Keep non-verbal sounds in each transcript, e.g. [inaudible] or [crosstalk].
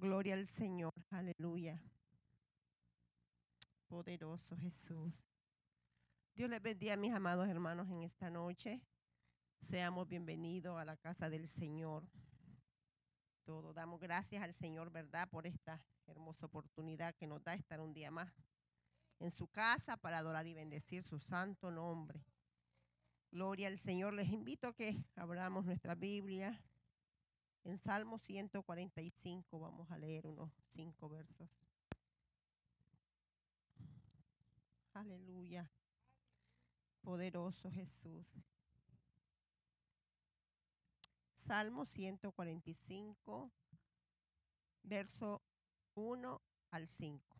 Gloria al Señor. Aleluya. Poderoso Jesús. Dios les bendiga mis amados hermanos en esta noche. Seamos bienvenidos a la casa del Señor. Todo damos gracias al Señor, ¿verdad? Por esta hermosa oportunidad que nos da estar un día más en su casa para adorar y bendecir su santo nombre. Gloria al Señor. Les invito a que abramos nuestra Biblia en Salmo 145. Vamos a leer unos cinco versos. Aleluya. Poderoso Jesús. Salmo 145, verso 1 al 5.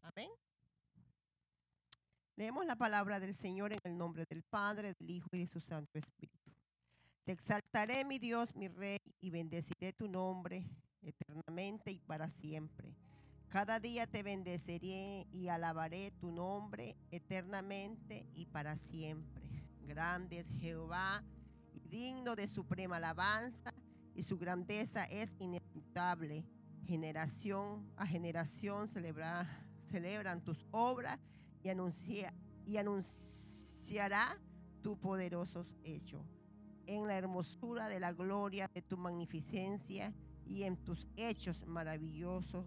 Amén. Leemos la palabra del Señor en el nombre del Padre, del Hijo y de su Santo Espíritu. Te exaltaré, mi Dios, mi Rey, y bendeciré tu nombre eternamente y para siempre. Cada día te bendeciré y alabaré tu nombre eternamente y para siempre. Grande es Jehová y digno de suprema alabanza, y su grandeza es inefutable. Generación a generación celebran tus obras y, y anunciará tus poderosos hechos. En la hermosura de la gloria de tu magnificencia y en tus hechos maravillosos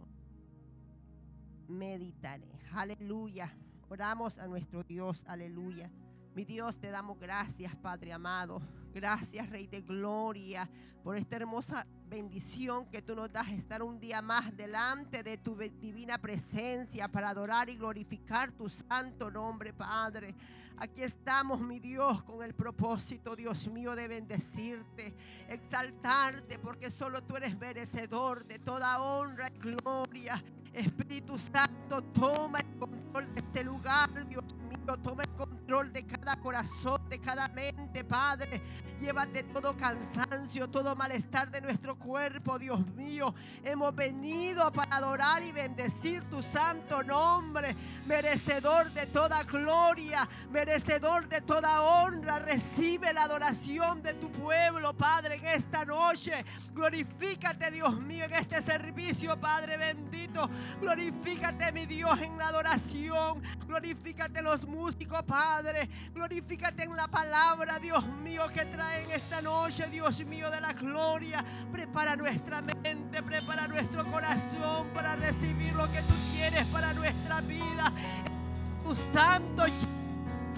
meditaré. Aleluya. Oramos a nuestro Dios. Aleluya. Mi Dios, te damos gracias, Padre amado. Gracias, Rey de Gloria, por esta hermosa bendición que tú nos das estar un día más delante de tu divina presencia para adorar y glorificar tu santo nombre, Padre. Aquí estamos, mi Dios, con el propósito, Dios mío, de bendecirte, exaltarte, porque solo tú eres merecedor de toda honra y gloria. Espíritu Santo, toma el control de este lugar, Dios mío, toma el control de cada corazón, de cada mente, Padre. Llévate todo cansancio, todo malestar de nuestro cuerpo, Dios mío. Hemos venido para adorar y bendecir tu santo nombre, merecedor de toda gloria, merecedor de toda honra. Recibe la adoración de tu pueblo, Padre, en esta noche. Glorifícate, Dios mío, en este servicio, Padre bendito. Glorifícate, mi Dios, en la adoración. Glorifícate los músicos, Padre. Glorifícate en la palabra, Dios mío, que traen esta noche, Dios mío, de la gloria. Prepara nuestra mente, prepara nuestro corazón para recibir lo que tú quieres para nuestra vida. Tu santo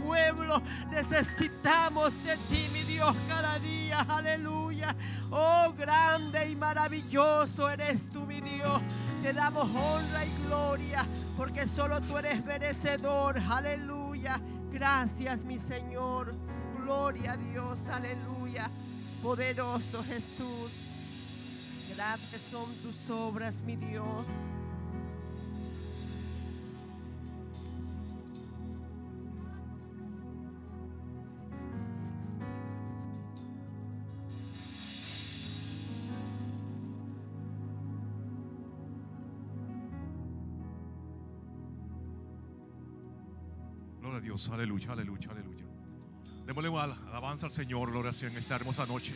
pueblo necesitamos de ti, mi Dios, cada día. Aleluya. Oh, grande y maravilloso eres tú, mi Dios. Te damos honra y gloria porque solo tú eres merecedor. Aleluya. Gracias, mi Señor. Gloria a Dios. Aleluya. Poderoso Jesús. Grandes son tus obras, mi Dios. A Dios, aleluya, aleluya, aleluya. Démosle alabanza al Señor, gloria a en esta hermosa noche.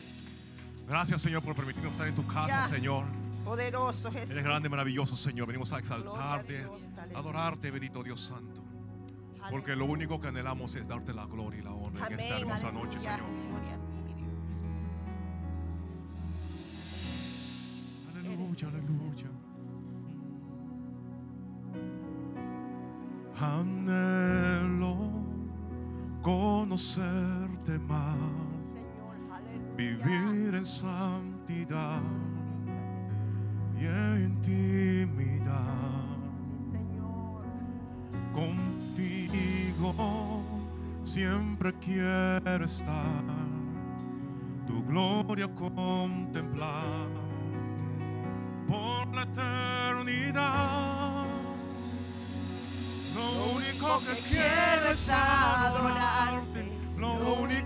Gracias, Señor, por permitirnos estar en tu casa, Señor. Poderoso Jesús. Eres grande, maravilloso, Señor. Venimos a exaltarte, a adorarte, bendito Dios Santo. Porque lo único que anhelamos es darte la gloria y la honra en esta hermosa noche, Señor. Aleluya, aleluya. Anhelo conocerte más. Vivir en santidad y en intimidad. Contigo siempre quiero estar, tu gloria contemplar por la eternidad. Lo único que quiero es adorarte. lo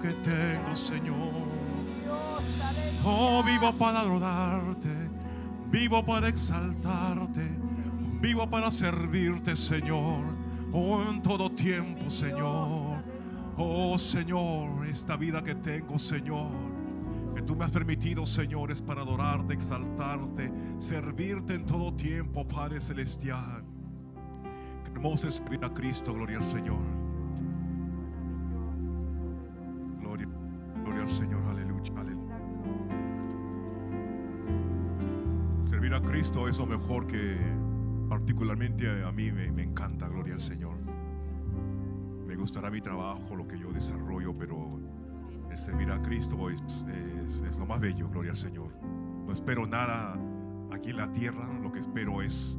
Que tengo, Señor. Oh, vivo para adorarte, vivo para exaltarte, vivo para servirte, Señor. Oh, en todo tiempo, Señor. Oh, Señor, esta vida que tengo, Señor, que tú me has permitido, Señor, es para adorarte, exaltarte, servirte en todo tiempo, Padre Celestial. Qué hermoso es a Cristo, gloria al Señor. Cristo es lo mejor que particularmente a mí me, me encanta, gloria al Señor. Me gustará mi trabajo, lo que yo desarrollo, pero el servir a Cristo es, es- es lo más bello, gloria al Señor. No espero nada aquí en la tierra, lo que espero es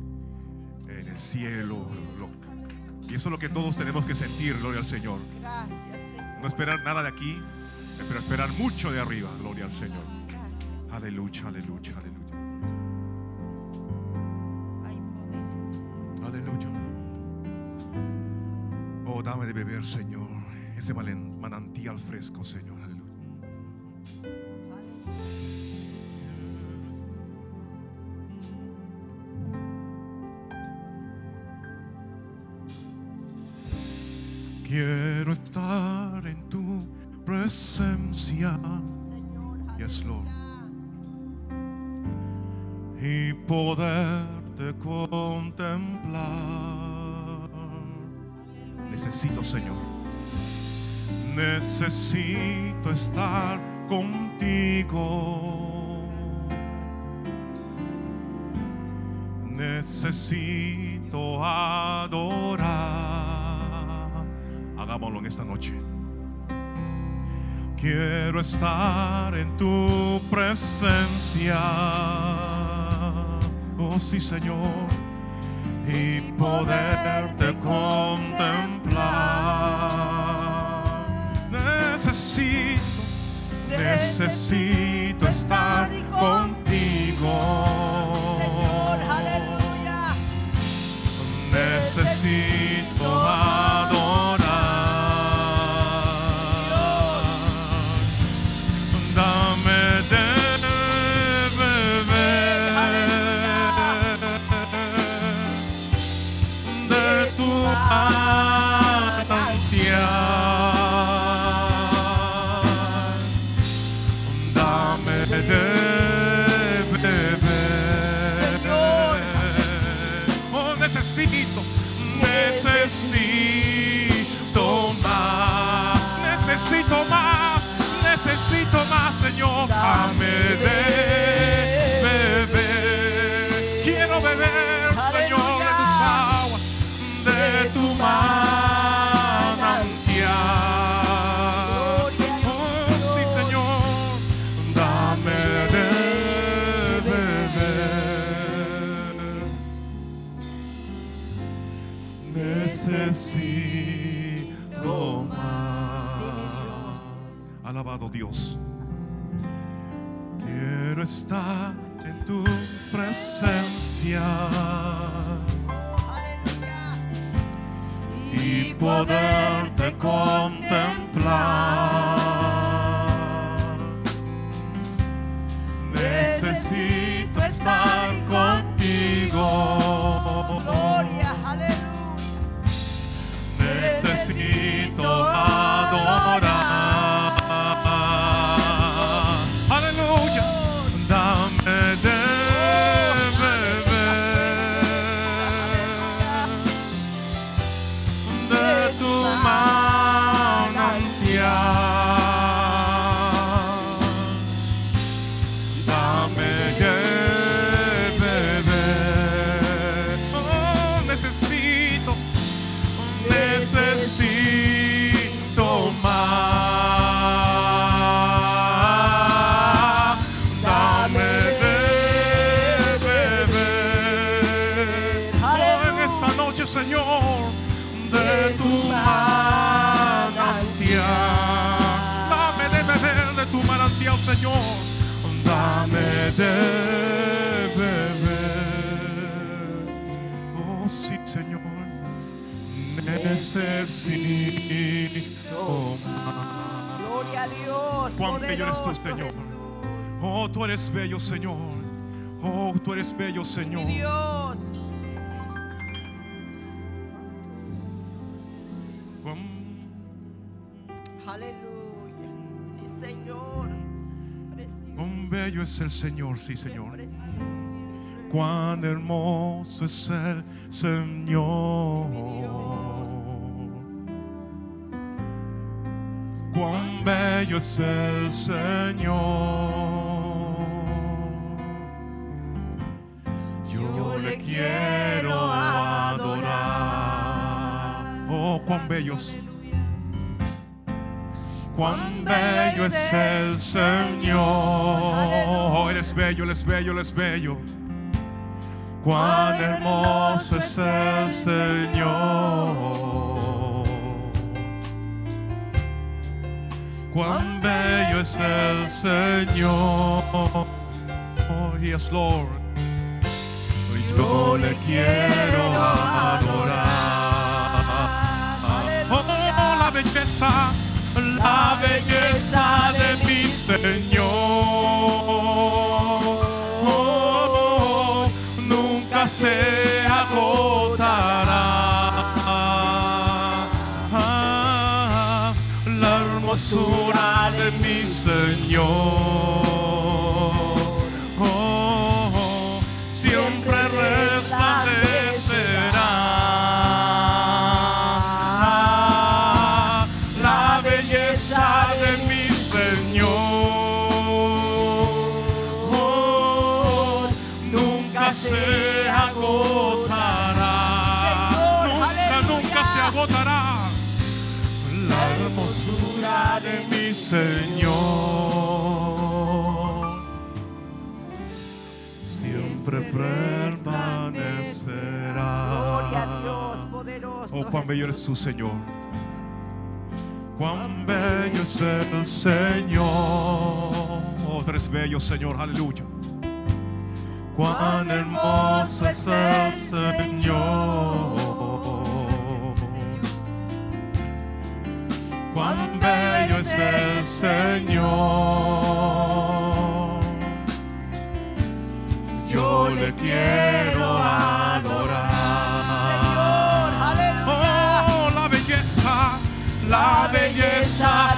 en el cielo. lo- y eso es lo que todos tenemos que sentir, gloria al Señor. Gracias, Señor. No esperar nada de aquí, pero esperar mucho de arriba, gloria al Señor. Gracias. Aleluya, aleluya, aleluya. Dame de beber, Señor, ese manantial fresco, Señor. Quiero estar en tu presencia. Yes, Lord. y poderte contemplar. Necesito, Señor. Necesito estar contigo. Necesito adorar. Hagámoslo en esta noche. Quiero estar en tu presencia. Oh sí, Señor. Y poderte contemplar. necesito, necesito estar contigo. Señor. Dios. Aleluya. Sí, Señor. Cuán bello es el Señor, sí, Señor. Cuán hermoso es el Señor. Cuán bello es el Señor. cuán bellos. Cuán bello es el Señor. Oh, él es bello, es bello, bello. Cuán hermoso es el Señor. Cuán bello es el Señor. Oh, yes, Lord. Yo le quiero adorar. la belleza de mi Señor. Oh, nunca se agotará ah, la hermosura de mi Señor. Señor, siempre permanecerá. Oh, cuán bello eres tú, Señor. Cuán bello es el Señor. Oh, tres bellos Señor, aleluya. Cuán hermoso es el Señor. Cuán bello el Señor. Yo le quiero adorar. Oh, la belleza, la belleza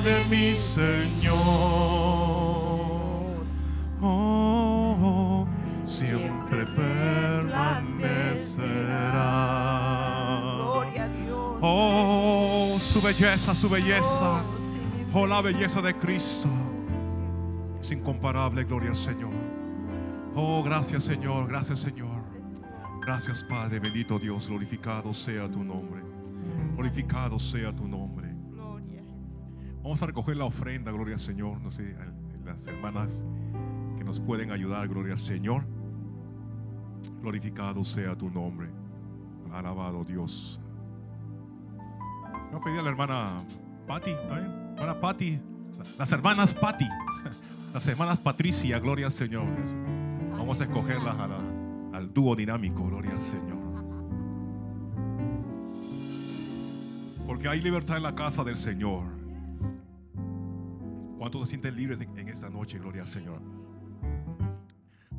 de mi Señor. Oh, siempre permanecerá. Gloria a Dios. Oh, su belleza, su belleza. Oh. Oh, la belleza de Cristo. Es incomparable, gloria al Señor. Oh, gracias Señor, gracias Señor. Gracias Padre, bendito Dios, glorificado sea tu nombre. Glorificado sea tu nombre. Vamos a recoger la ofrenda, gloria al Señor. No sé, las hermanas que nos pueden ayudar, gloria al Señor. Glorificado sea tu nombre. Alabado Dios. Voy a pedir a la hermana ¿está bien? Hermana Patti, las hermanas Patti, [laughs] las hermanas Patricia, gloria al Señor. Vamos a escogerlas al dúo dinámico, gloria al Señor. Porque hay libertad en la casa del Señor. ¿Cuántos se sienten libres en- esta noche? Gloria al Señor.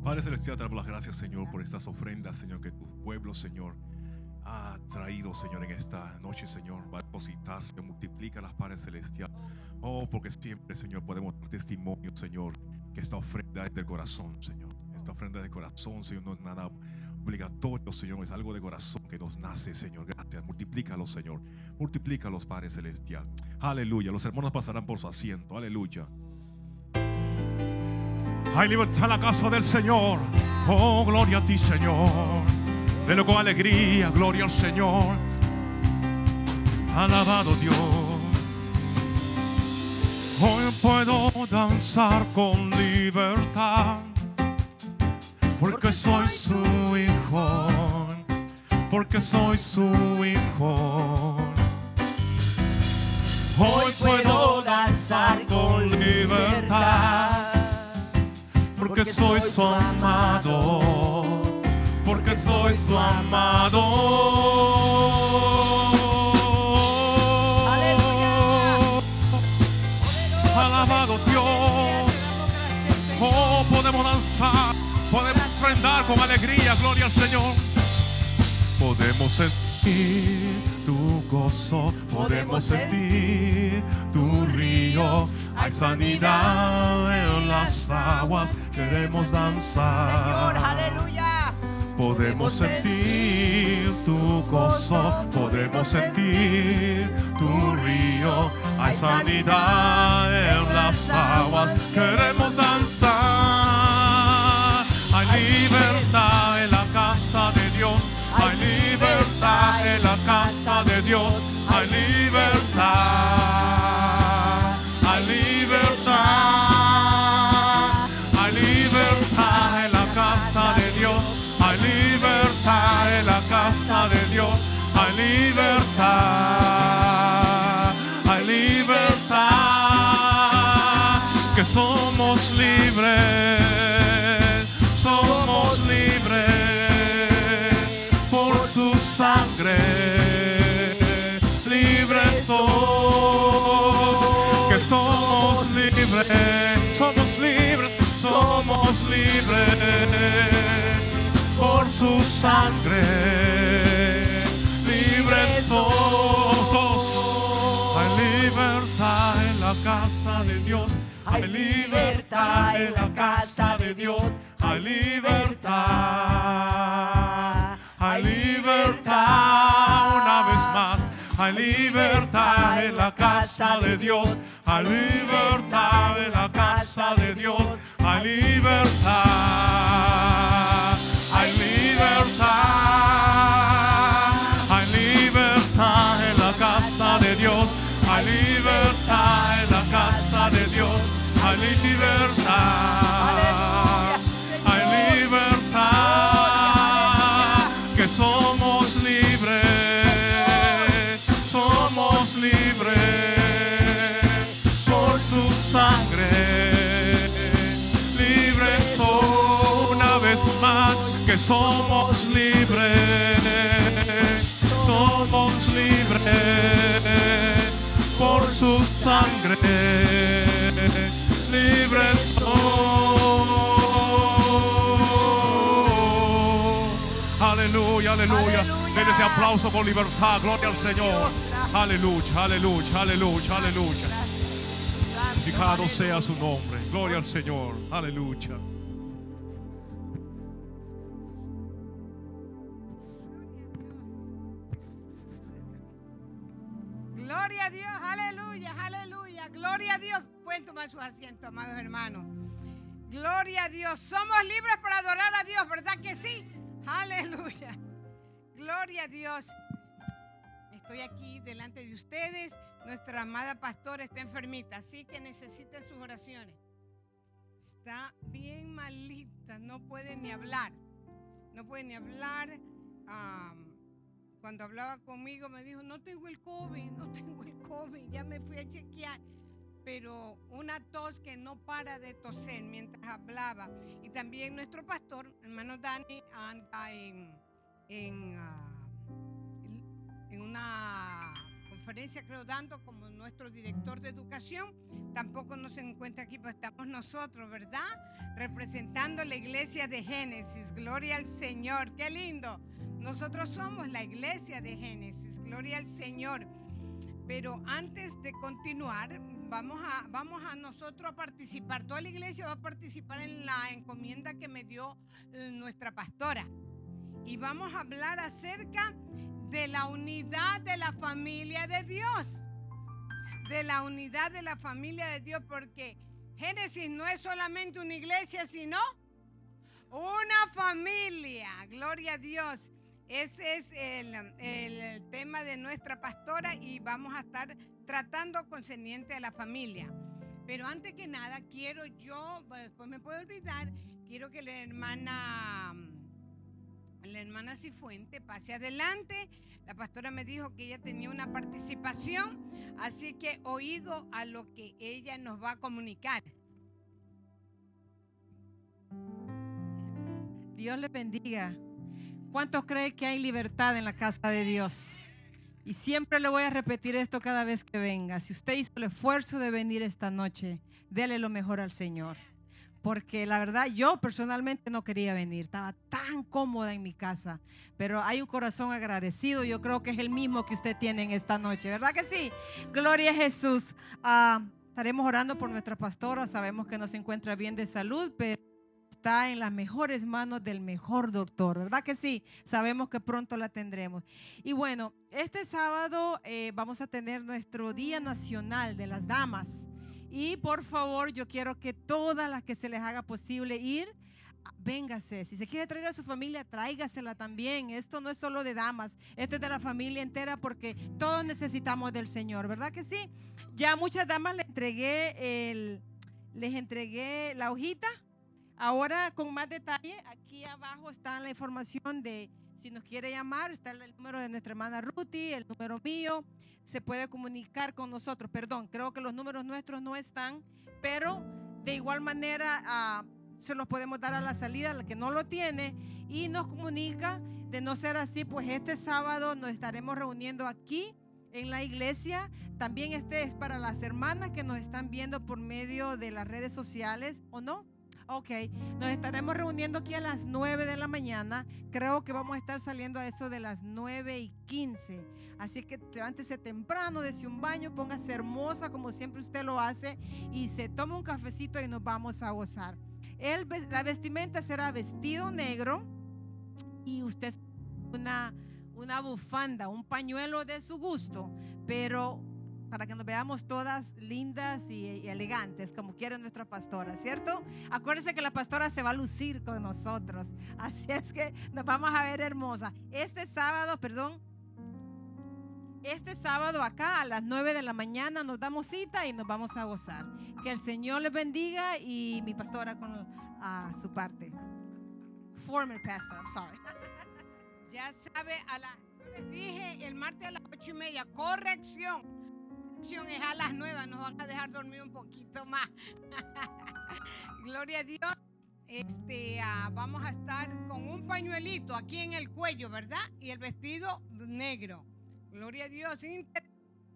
Padre Celestial, te damos las gracias, Señor, por estas ofrendas, Señor, que tu pueblo, Señor, ha traído, Señor, en esta noche, Señor. Va a depositar, Señor, multiplica las Padre Celestial. Oh, porque siempre, Señor, podemos dar testimonio, Señor, que esta ofrenda es del corazón, Señor. Esta ofrenda es de corazón, Señor, no es nada obligatorio, Señor, es algo de corazón que nos nace, Señor. Gracias, multiplícalo, Señor. Multiplícalos, Padre Celestial. Aleluya. Los hermanos pasarán por su asiento. Aleluya. Hay libertad en la casa del Señor. Oh, gloria a ti, Señor. De con alegría, gloria al Señor. Alabado Dios. Hoy puedo danzar con libertad. Porque soy su hijo. Porque soy su hijo. Hoy puedo danzar con libertad. Porque soy su amado. Porque soy su amado. Ofrendar con alegría, gloria al Señor. Podemos sentir tu gozo, podemos sentir tu río. Hay sanidad en las aguas, queremos Señor, danzar. aleluya. Podemos sentir tu gozo, podemos sentir tu río. Hay sanidad en las aguas, queremos danzar. Libertad en la casa de Dios, sangre, libres todos. Hay libertad en la casa de Dios, Hay libertad en la casa de Dios. Hay libertad. Hay libertad una vez más. Hay libertad en la casa de Dios. Hay libertad en la casa de Dios. Hay libertad. En la casa de Dios. Hay libertad. Hay libertad. Que somos libres. Somos libres por su sangre. Libres una vez más. Que somos libres. Somos libres su sangre. Libres son. Aleluya, aleluya. Aleluya. Den ese aplauso con libertad. Gloria al Señor. Aleluya, aleluya, aleluya, aleluya. Santificado sea su nombre. Gloria al Señor. Aleluya. Gloria a Dios, aleluya, aleluya. Gloria a Dios. Pueden tomar sus asientos, amados hermanos. Gloria a Dios. Somos libres para adorar a Dios, ¿verdad que sí? Aleluya. Gloria a Dios. Estoy aquí delante de ustedes. Nuestra amada pastora está enfermita, así que necesita sus oraciones. Está bien malita, no puede ni hablar. No puede ni hablar. Cuando hablaba conmigo me dijo, no tengo el COVID, no [laughs] tengo el COVID, ya me fui a chequear. Pero una tos que no para de toser mientras hablaba. Y también nuestro pastor, hermano Dani, anda en, ah, en una conferencia, creo, dando como nuestro director de educación. Tampoco nos encuentra aquí, pero estamos nosotros, ¿verdad? Representando la iglesia de Génesis. Gloria al Señor. Qué lindo. Nosotros somos la iglesia de Génesis, gloria al Señor. Pero antes de continuar, vamos a, vamos a nosotros a participar. Toda la iglesia va a participar en la encomienda que me dio eh, nuestra pastora. Y vamos a hablar acerca de la unidad de la familia de Dios. De la unidad de la familia de Dios, porque Génesis no es solamente una iglesia, sino una familia. Gloria a Dios. Ese es el, tema de nuestra pastora y vamos a estar tratando concerniente a la familia. Pero antes que nada, quiero yo, después me puedo olvidar, quiero que la hermana, la hermana Cifuente pase adelante. La pastora me dijo que ella tenía una participación, así que oído a lo que ella nos va a comunicar. Dios le bendiga. ¿Cuántos creen que hay libertad en la casa de Dios? Y siempre le voy a repetir esto cada vez que venga. Si usted hizo el esfuerzo de venir esta noche, dele lo mejor al Señor. Porque la verdad yo personalmente no quería venir. Estaba tan cómoda en mi casa. Pero hay un corazón agradecido. Yo creo que es el mismo que usted tiene en esta noche. ¿Verdad que sí? Gloria a Jesús. Ah, estaremos orando por nuestra pastora. Sabemos que no se encuentra bien de salud, pero está en las mejores manos del mejor doctor, ¿verdad que sí? Sabemos que pronto la tendremos. Y bueno, este sábado eh, vamos a tener nuestro Día Nacional de las Damas. Y por favor, yo quiero que todas las que se les haga posible ir, véngase. Si se quiere traer a su familia, tráigasela también. Esto no es solo de damas, esto es de la familia entera porque todos necesitamos del Señor, ¿verdad que sí? Ya muchas damas les entregué el, les entregué la hojita. Ahora con más detalle, aquí abajo está la información de si nos quiere llamar, está el número de nuestra hermana Ruti, el número mío, se puede comunicar con nosotros. Perdón, creo que los números nuestros no están, pero de igual manera ah, se los podemos dar a la salida, al que no lo tiene, y nos comunica. De no ser así, pues este sábado nos estaremos reuniendo aquí en la iglesia. También este es para las hermanas que nos están viendo por medio de las redes sociales, ¿o no? Ok, nos estaremos reuniendo aquí a las 9 de la mañana. Creo que vamos a estar saliendo a eso de las 9 y 15. Así que levántese temprano, dese un baño, póngase hermosa como siempre usted lo hace y se toma un cafecito y nos vamos a gozar. El, la vestimenta será vestido negro y usted una, una bufanda, un pañuelo de su gusto, pero para que nos veamos todas lindas y, elegantes, como quiere nuestra pastora, ¿cierto? Acuérdense que la pastora se va a lucir con nosotros, [laughs] así es que nos vamos a ver hermosa. Este sábado, perdón, este sábado acá a las 9 de la mañana nos damos cita y nos vamos a gozar. Que el Señor les bendiga y mi pastora con a su parte. Former pastor, I'm sorry. [laughs] Ya sabe, a la, les dije el martes a las ocho y media, corrección es a las nuevas, nos van a dejar dormir un poquito más. [laughs] Gloria a Dios. Este, ah, vamos a estar con un pañuelito aquí en el cuello, ¿verdad? Y el vestido negro. Gloria a Dios.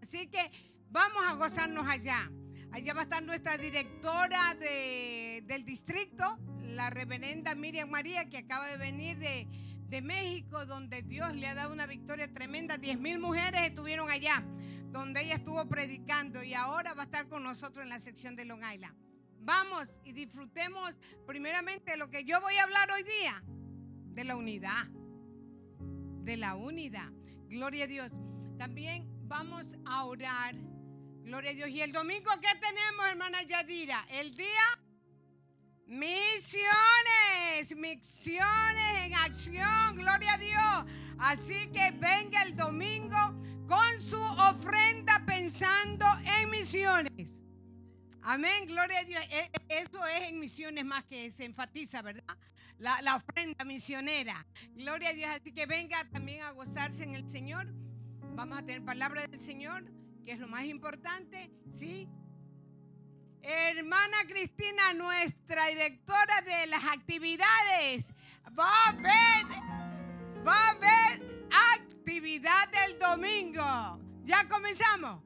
Así que vamos a gozarnos allá. Allá va a estar nuestra directora del distrito, la reverenda Miriam María, que acaba de venir de, de México, donde Dios le ha dado una victoria tremenda. Diez mil mujeres estuvieron allá donde ella estuvo predicando y ahora va a estar con nosotros en la sección de Long Island. Vamos y disfrutemos primeramente lo que yo voy a hablar hoy día, de la unidad, de la unidad. Gloria a Dios. También vamos a orar. Gloria a Dios. Y el domingo, ¿qué tenemos, hermana Yadira? El día misiones, misiones en acción. Gloria a Dios. Así que venga el domingo con su ofrenda pensando en misiones. Amén, gloria a Dios. E, e, eso es en misiones más que se enfatiza, ¿verdad? La, ofrenda misionera. Gloria a Dios. Así que venga también a gozarse en el Señor. Vamos a tener palabra del Señor, que es lo más importante, ¿sí? Hermana Cristina, nuestra directora de las actividades, va a ver, va a ver actividad del domingo. ¿Ya comenzamos?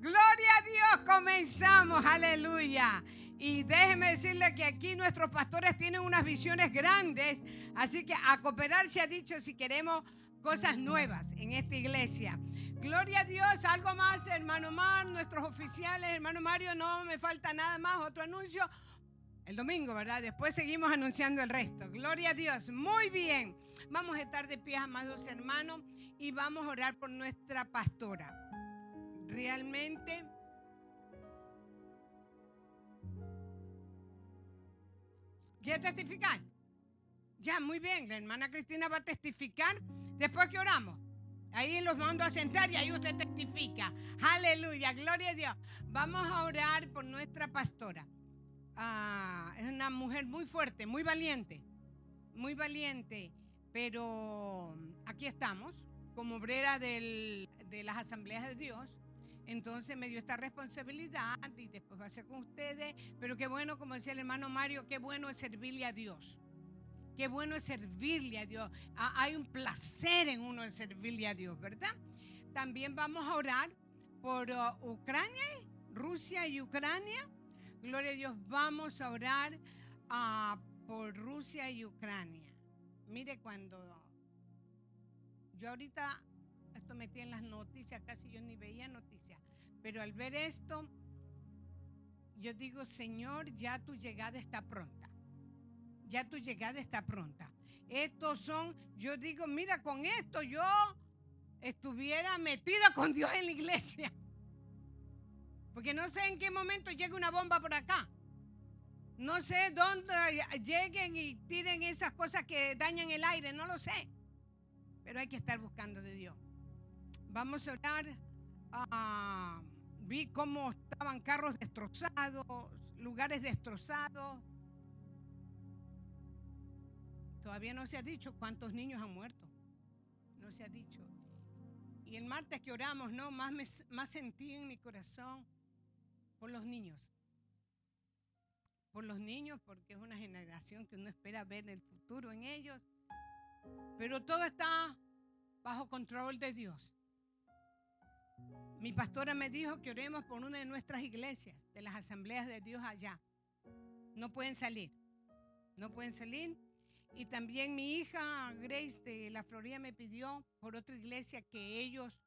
Gloria a Dios, comenzamos, aleluya. Y déjeme decirle que aquí nuestros pastores tienen unas visiones grandes, así que a cooperar se ha dicho si queremos cosas nuevas en esta iglesia. Gloria a Dios, algo más, hermano Mar, nuestros oficiales, hermano Mario, no me falta nada más, otro anuncio. El domingo, ¿verdad? Después seguimos anunciando el resto. Gloria a Dios. Muy bien. Vamos a estar de pie, amados hermanos y vamos a orar por nuestra pastora. Realmente... ¿Quiere testificar? Ya, muy bien. La hermana Cristina va a testificar después que oramos. Ahí los mando a sentar y ahí usted testifica. Aleluya, gloria a Dios. Vamos a orar por nuestra pastora. Ah, es una mujer muy fuerte, muy valiente, muy valiente. Pero aquí estamos como obrera de las asambleas de Dios. Entonces me dio esta responsabilidad y después va a ser con ustedes. Pero qué bueno, como decía el hermano Mario, qué bueno es servirle a Dios. Qué bueno es servirle a Dios. hay un placer en uno de servirle a Dios, ¿verdad? También vamos a orar por uh, Ucrania, Rusia y Ucrania. Gloria a Dios, vamos a orar uh, por Rusia y Ucrania. Mire cuando yo ahorita, esto metí en las noticias, casi yo ni veía noticias, pero al ver esto, yo digo, Señor, ya tu llegada está pronta. Ya tu llegada está pronta. Estos son, yo digo, mira, con esto yo estuviera metida con Dios en la iglesia. Porque no sé en qué momento llegue una bomba por acá. No sé dónde lleguen y tiren esas cosas que dañan el aire, no lo sé pero hay que estar buscando de Dios. Vamos a orar. Ah, vi cómo estaban carros destrozados, lugares destrozados. Todavía no se ha dicho cuántos niños han muerto. No se ha dicho. Y el martes que oramos, no, más, más sentí en mi corazón por los niños. Por los niños, porque es una generación que uno espera ver el futuro en ellos. Pero todo está bajo control de Dios. Mi pastora me dijo que oremos por una de nuestras iglesias, de las asambleas de Dios allá. No pueden salir. no pueden salir. Y también mi hija Grace de la Florida me pidió por otra iglesia que ellos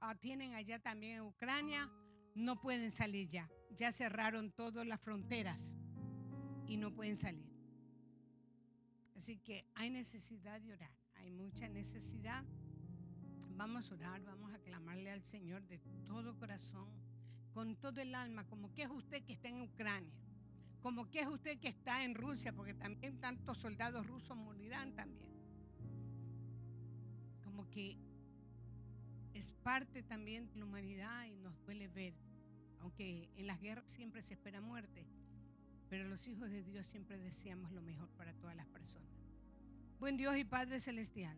ah, tienen allá también en Ucrania, no pueden salir ya. Ya cerraron todas las fronteras y no pueden salir. Así que hay necesidad de orar, hay mucha necesidad. Vamos a orar, vamos a clamarle al Señor de todo corazón, con todo el alma, como que es usted que está en Ucrania, como que es usted que está en Rusia, porque también tantos soldados rusos morirán también. Como que es parte también de la humanidad y nos duele ver, aunque en las guerras siempre se espera muerte, pero los hijos de Dios siempre deseamos lo mejor para todas las personas. Buen Dios y Padre Celestial,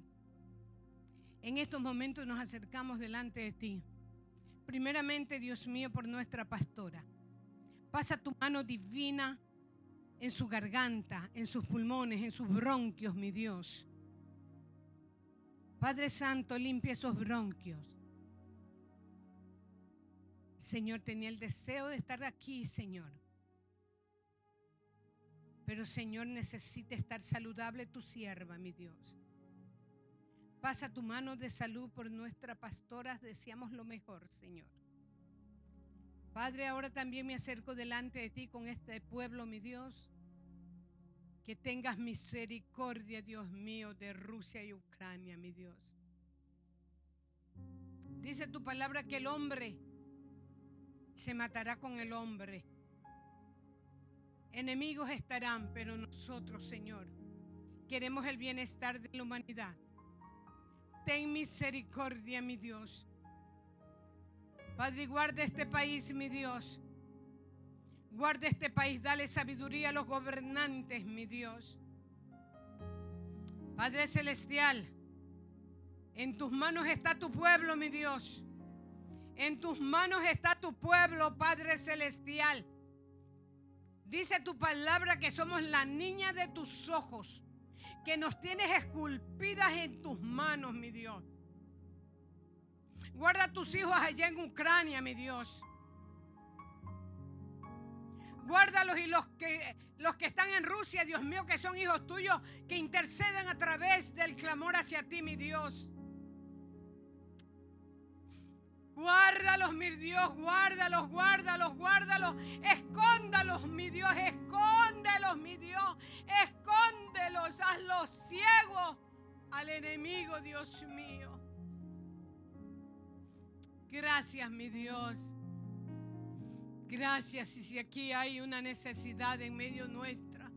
en estos momentos nos acercamos delante de ti. Primeramente, Dios mío, por nuestra pastora. Pasa tu mano divina en su garganta, en sus pulmones, en sus bronquios, mi Dios. Padre Santo, limpia esos bronquios. Señor, tenía el deseo de estar aquí, Señor. Pero Señor, necesita estar saludable tu sierva, mi Dios. Pasa tu mano de salud por nuestra pastora. Deseamos lo mejor, Señor. Padre, ahora también me acerco delante de ti con este pueblo, mi Dios. Que tengas misericordia, Dios mío, de Rusia y Ucrania, mi Dios. Dice tu palabra que el hombre se matará con el hombre Enemigos estarán, pero nosotros, Señor, queremos el bienestar de la humanidad. Ten misericordia, mi Dios. Padre, guarda este país, mi Dios. Guarda este país, dale sabiduría a los gobernantes, mi Dios. Padre Celestial, en tus manos está tu pueblo, mi Dios. En tus manos está tu pueblo, Padre Celestial. Dice tu palabra que somos la niña de tus ojos, que nos tienes esculpidas en tus manos, mi Dios. Guarda a tus hijos allá en Ucrania, mi Dios. Guárdalos y los que, los que están en Rusia, Dios mío, que son hijos tuyos, que interceden a través del clamor hacia ti, mi Dios. Guárdalos, mi Dios, guárdalos, guárdalos, guárdalos. Escóndalos, mi Dios, escóndelos, mi Dios. Escóndelos, hazlos ciegos al enemigo, Dios mío. Gracias, mi Dios. Gracias. Y si aquí hay una necesidad en medio nuestra,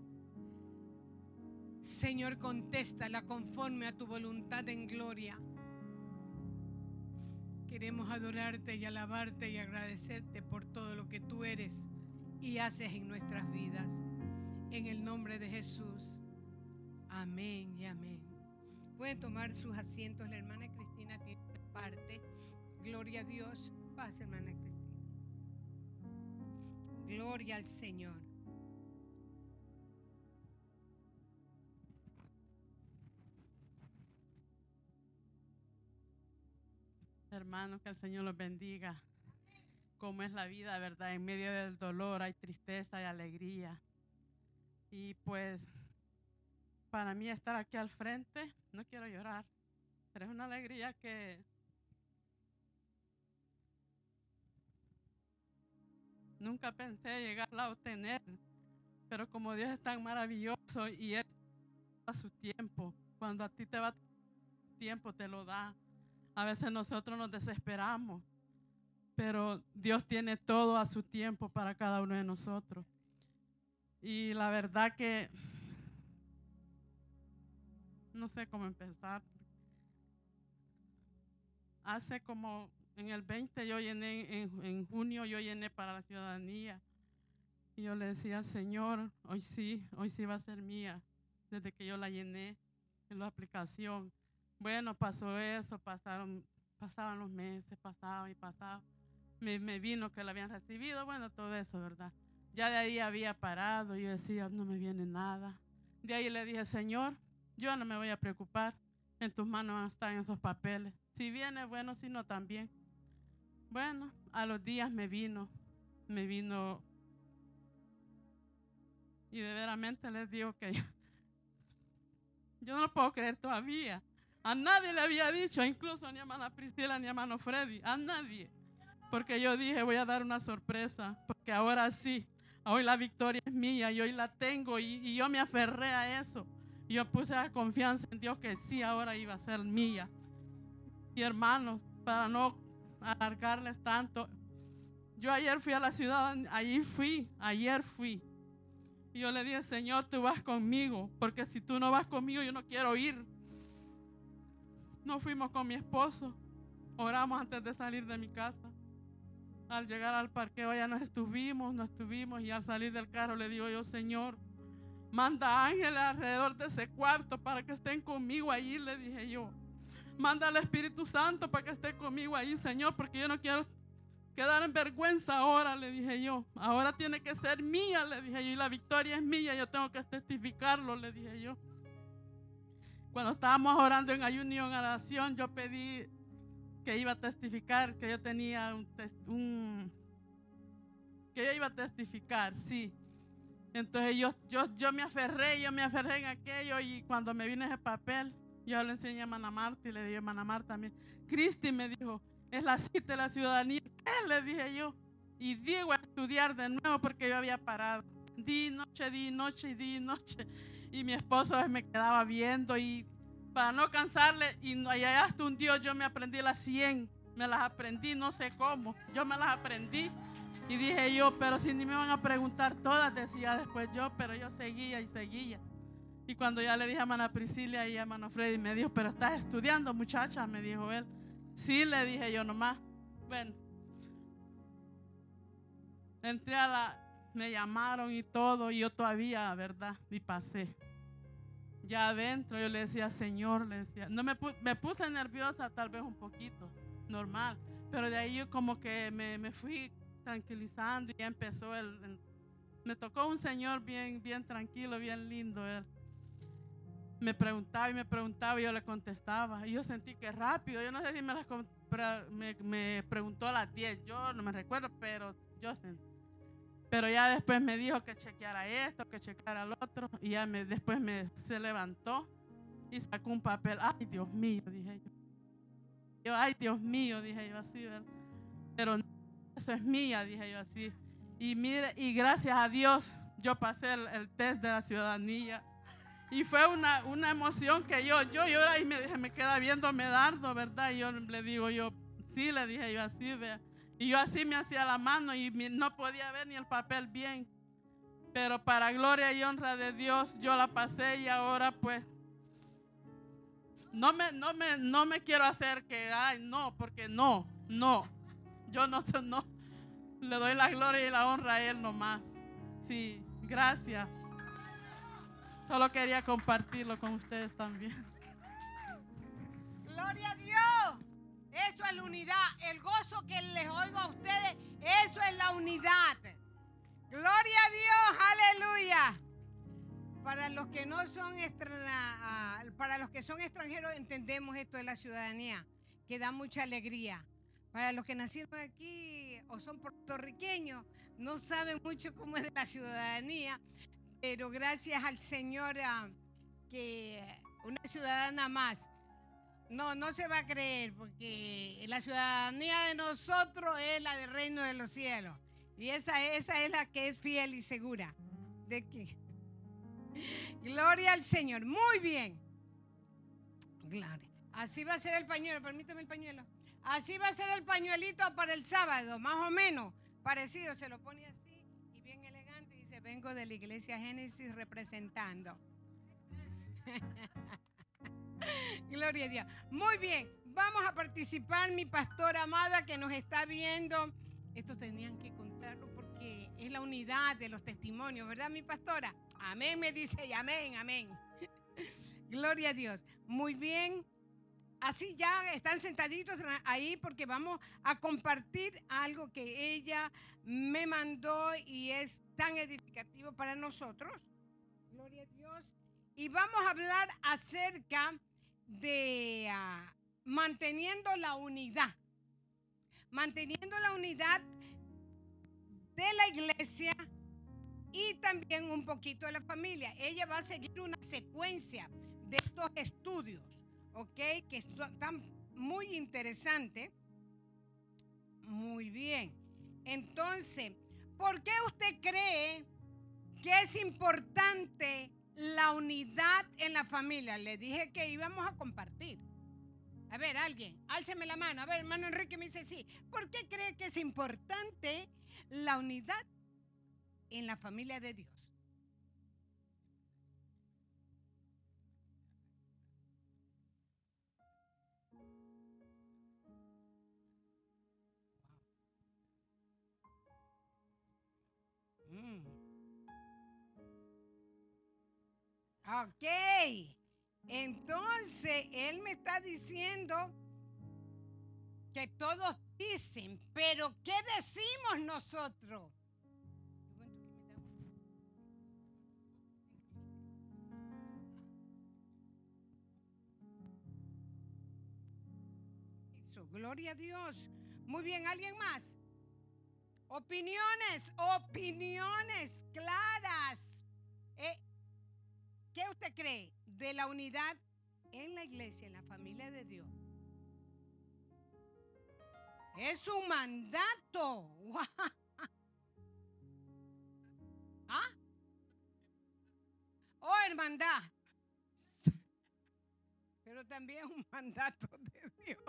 Señor, contéstala conforme a tu voluntad en gloria. Queremos adorarte y alabarte y agradecerte por todo lo que tú eres y haces en nuestras vidas. En el nombre de Jesús. Amén y amén. Pueden tomar sus asientos. La hermana Cristina tiene parte. Gloria a Dios. Paz, hermana Cristina. Gloria al Señor. Hermanos, que el Señor los bendiga. Cómo es la vida, ¿verdad? En medio del dolor hay tristeza y alegría. Y pues, para mí estar aquí al frente, no quiero llorar, pero es una alegría que nunca pensé llegarla a obtener. Pero como Dios es tan maravilloso y Él a su tiempo, cuando a ti te va tiempo, te lo da. A veces nosotros nos desesperamos, pero Dios tiene todo a su tiempo para cada uno de nosotros. Y la verdad que no sé cómo empezar. Hace como en el 20 yo llené, en, junio yo llené para la ciudadanía. Y yo le decía, Señor, hoy sí, hoy sí va a ser mía, desde que yo la llené en la aplicación. Bueno, pasó eso, pasaron, pasaban los meses, pasaban y pasaban. Me, vino que la habían recibido, bueno, todo eso, ¿verdad? Ya de ahí había parado, yo decía, no me viene nada. De ahí le dije, Señor, yo no me voy a preocupar, en tus manos están esos papeles. Si viene, bueno, si no, también. Bueno, a los días me vino, me vino Y de veramente les digo que [laughs] yo no lo puedo creer todavía. A nadie le había dicho, incluso a mi hermana Priscila ni a hermano Freddy, a nadie. Porque yo dije, voy a dar una sorpresa, porque ahora sí, hoy la victoria es mía y hoy la tengo y, yo me aferré a eso. Yo puse la confianza en Dios que sí, ahora iba a ser mía. Y hermanos, para no alargarles tanto, yo ayer fui a la ciudad, allí fui, ayer fui. Y yo le dije, Señor, tú vas conmigo, porque si tú no vas conmigo, yo no quiero ir. No fuimos con mi esposo. Oramos antes de salir de mi casa. Al llegar al parqueo ya nos estuvimos, nos estuvimos y al salir del carro le digo yo, Señor, manda ángeles alrededor de ese cuarto para que estén conmigo allí, le dije yo. Manda al Espíritu Santo para que esté conmigo allí, Señor, porque yo no quiero quedar en vergüenza ahora, le dije yo. Ahora tiene que ser mía, le dije yo, y la victoria es mía, yo tengo que testificarlo, le dije yo. Cuando estábamos orando en ayuno y en oración, yo pedí que iba a testificar, que yo tenía un, un que yo iba a testificar, sí. Entonces yo, yo, yo me aferré, yo me aferré en aquello y cuando me vine ese papel, yo le enseñé a Mana Marta y le dije a Mana Marta también. Cristi me dijo, es la cita de la ciudadanía. ¿Qué? Le dije yo. Y digo a estudiar de nuevo porque yo había parado. Di noche, di noche di noche. Y mi esposo me quedaba viendo y para no cansarle, y allá hasta un Dios yo me aprendí las 100. Me las aprendí, no sé cómo. Yo me las aprendí. Y dije yo, pero si ni me van a preguntar todas, decía después yo, pero yo seguía y seguía. Y cuando ya le dije a Mana y a Mano Freddy, me dijo, pero estás estudiando, muchacha, me dijo él. Sí, le dije yo nomás. Bueno, entré a la, me llamaron y todo, y yo todavía, ¿verdad? Y pasé. Ya adentro yo le decía, Señor, le decía, no me, me puse nerviosa tal vez un poquito, normal, pero de ahí yo como que me, me fui tranquilizando y ya empezó el, me tocó un señor bien, bien tranquilo, bien lindo él me preguntaba y me preguntaba y yo le contestaba. Y yo sentí que rápido, yo no sé si me, las, me, me preguntó a las 10, yo no me recuerdo, pero yo sentí. Pero ya después me dijo que chequeara esto, que chequeara el otro. Y ya me, después me, se levantó y sacó un papel. Ay, Dios mío, dije yo. Yo, ay, Dios mío, dije yo así, ¿verdad? Pero eso es mía, dije yo así. Y mire, y gracias a Dios, yo pasé el, el test de la ciudadanía y fue una, una emoción que yo, yo llora y me, me queda viendo Medardo, ¿verdad? Y yo le digo yo, sí, le dije yo así, vea. Y yo así me hacía la mano y no podía ver ni el papel bien. Pero para gloria y honra de Dios, yo la pasé y ahora pues no me, no me, no me quiero hacer que, ay, no, porque no, no. Yo no, [laughs] no, le doy la gloria y la honra a Él nomás. Sí, gracias. Solo quería compartirlo con ustedes también. Gloria a Dios. Eso es la unidad. El gozo que les oigo a ustedes, eso es la unidad. Gloria a Dios, aleluya. Para los que no son ah, para los que son extranjeros entendemos esto de la ciudadanía, que da mucha alegría. Para los que nacieron aquí o son puertorriqueños, no saben mucho cómo es la ciudadanía, pero gracias al Señor ah, que una ciudadana más. No, no se va a creer, porque la ciudadanía de nosotros es la del reino de los cielos. Y esa, esa es la que es fiel y segura. De que. [laughs] Gloria al Señor. Muy bien. Gloria. Así va a ser el pañuelo. Permíteme el pañuelo. Así va a ser el pañuelito para el sábado, más o menos. Parecido, se lo pone así vengo de la iglesia Génesis representando. [laughs] Gloria a Dios. Muy bien, vamos a participar mi pastora amada que nos está viendo. Esto tenían que contarlo porque es la unidad de los testimonios, ¿verdad, mi pastora? Amén, me dice, y amén, amén. [laughs] Gloria a Dios. Muy bien. Así ya están sentaditos ahí porque vamos a compartir algo que ella me mandó y es tan edificativo para nosotros. Gloria a Dios. Y vamos a hablar acerca de ah, manteniendo la unidad. Manteniendo la unidad de la iglesia y también un poquito de la familia. Ella va a seguir una secuencia de estos estudios, ¿ok? Que están muy interesantes. Muy bien. Entonces, ¿por qué usted cree que es importante la unidad en la familia? Le dije que íbamos a compartir. A ver, alguien, álceme la mano. A ver, hermano Enrique me dice sí. ¿Por qué cree que es importante la unidad en la familia de Dios? Ok. Entonces, él me está diciendo que todos dicen, pero ¿qué decimos nosotros? Gloria a Dios. Muy bien, ¿alguien más? Opiniones, opiniones claras. Eh, ¿Qué usted cree de la unidad en la iglesia, en la familia de Dios? Es un mandato. [laughs] ¿Ah? Oh, hermandad. Pero también un mandato de Dios.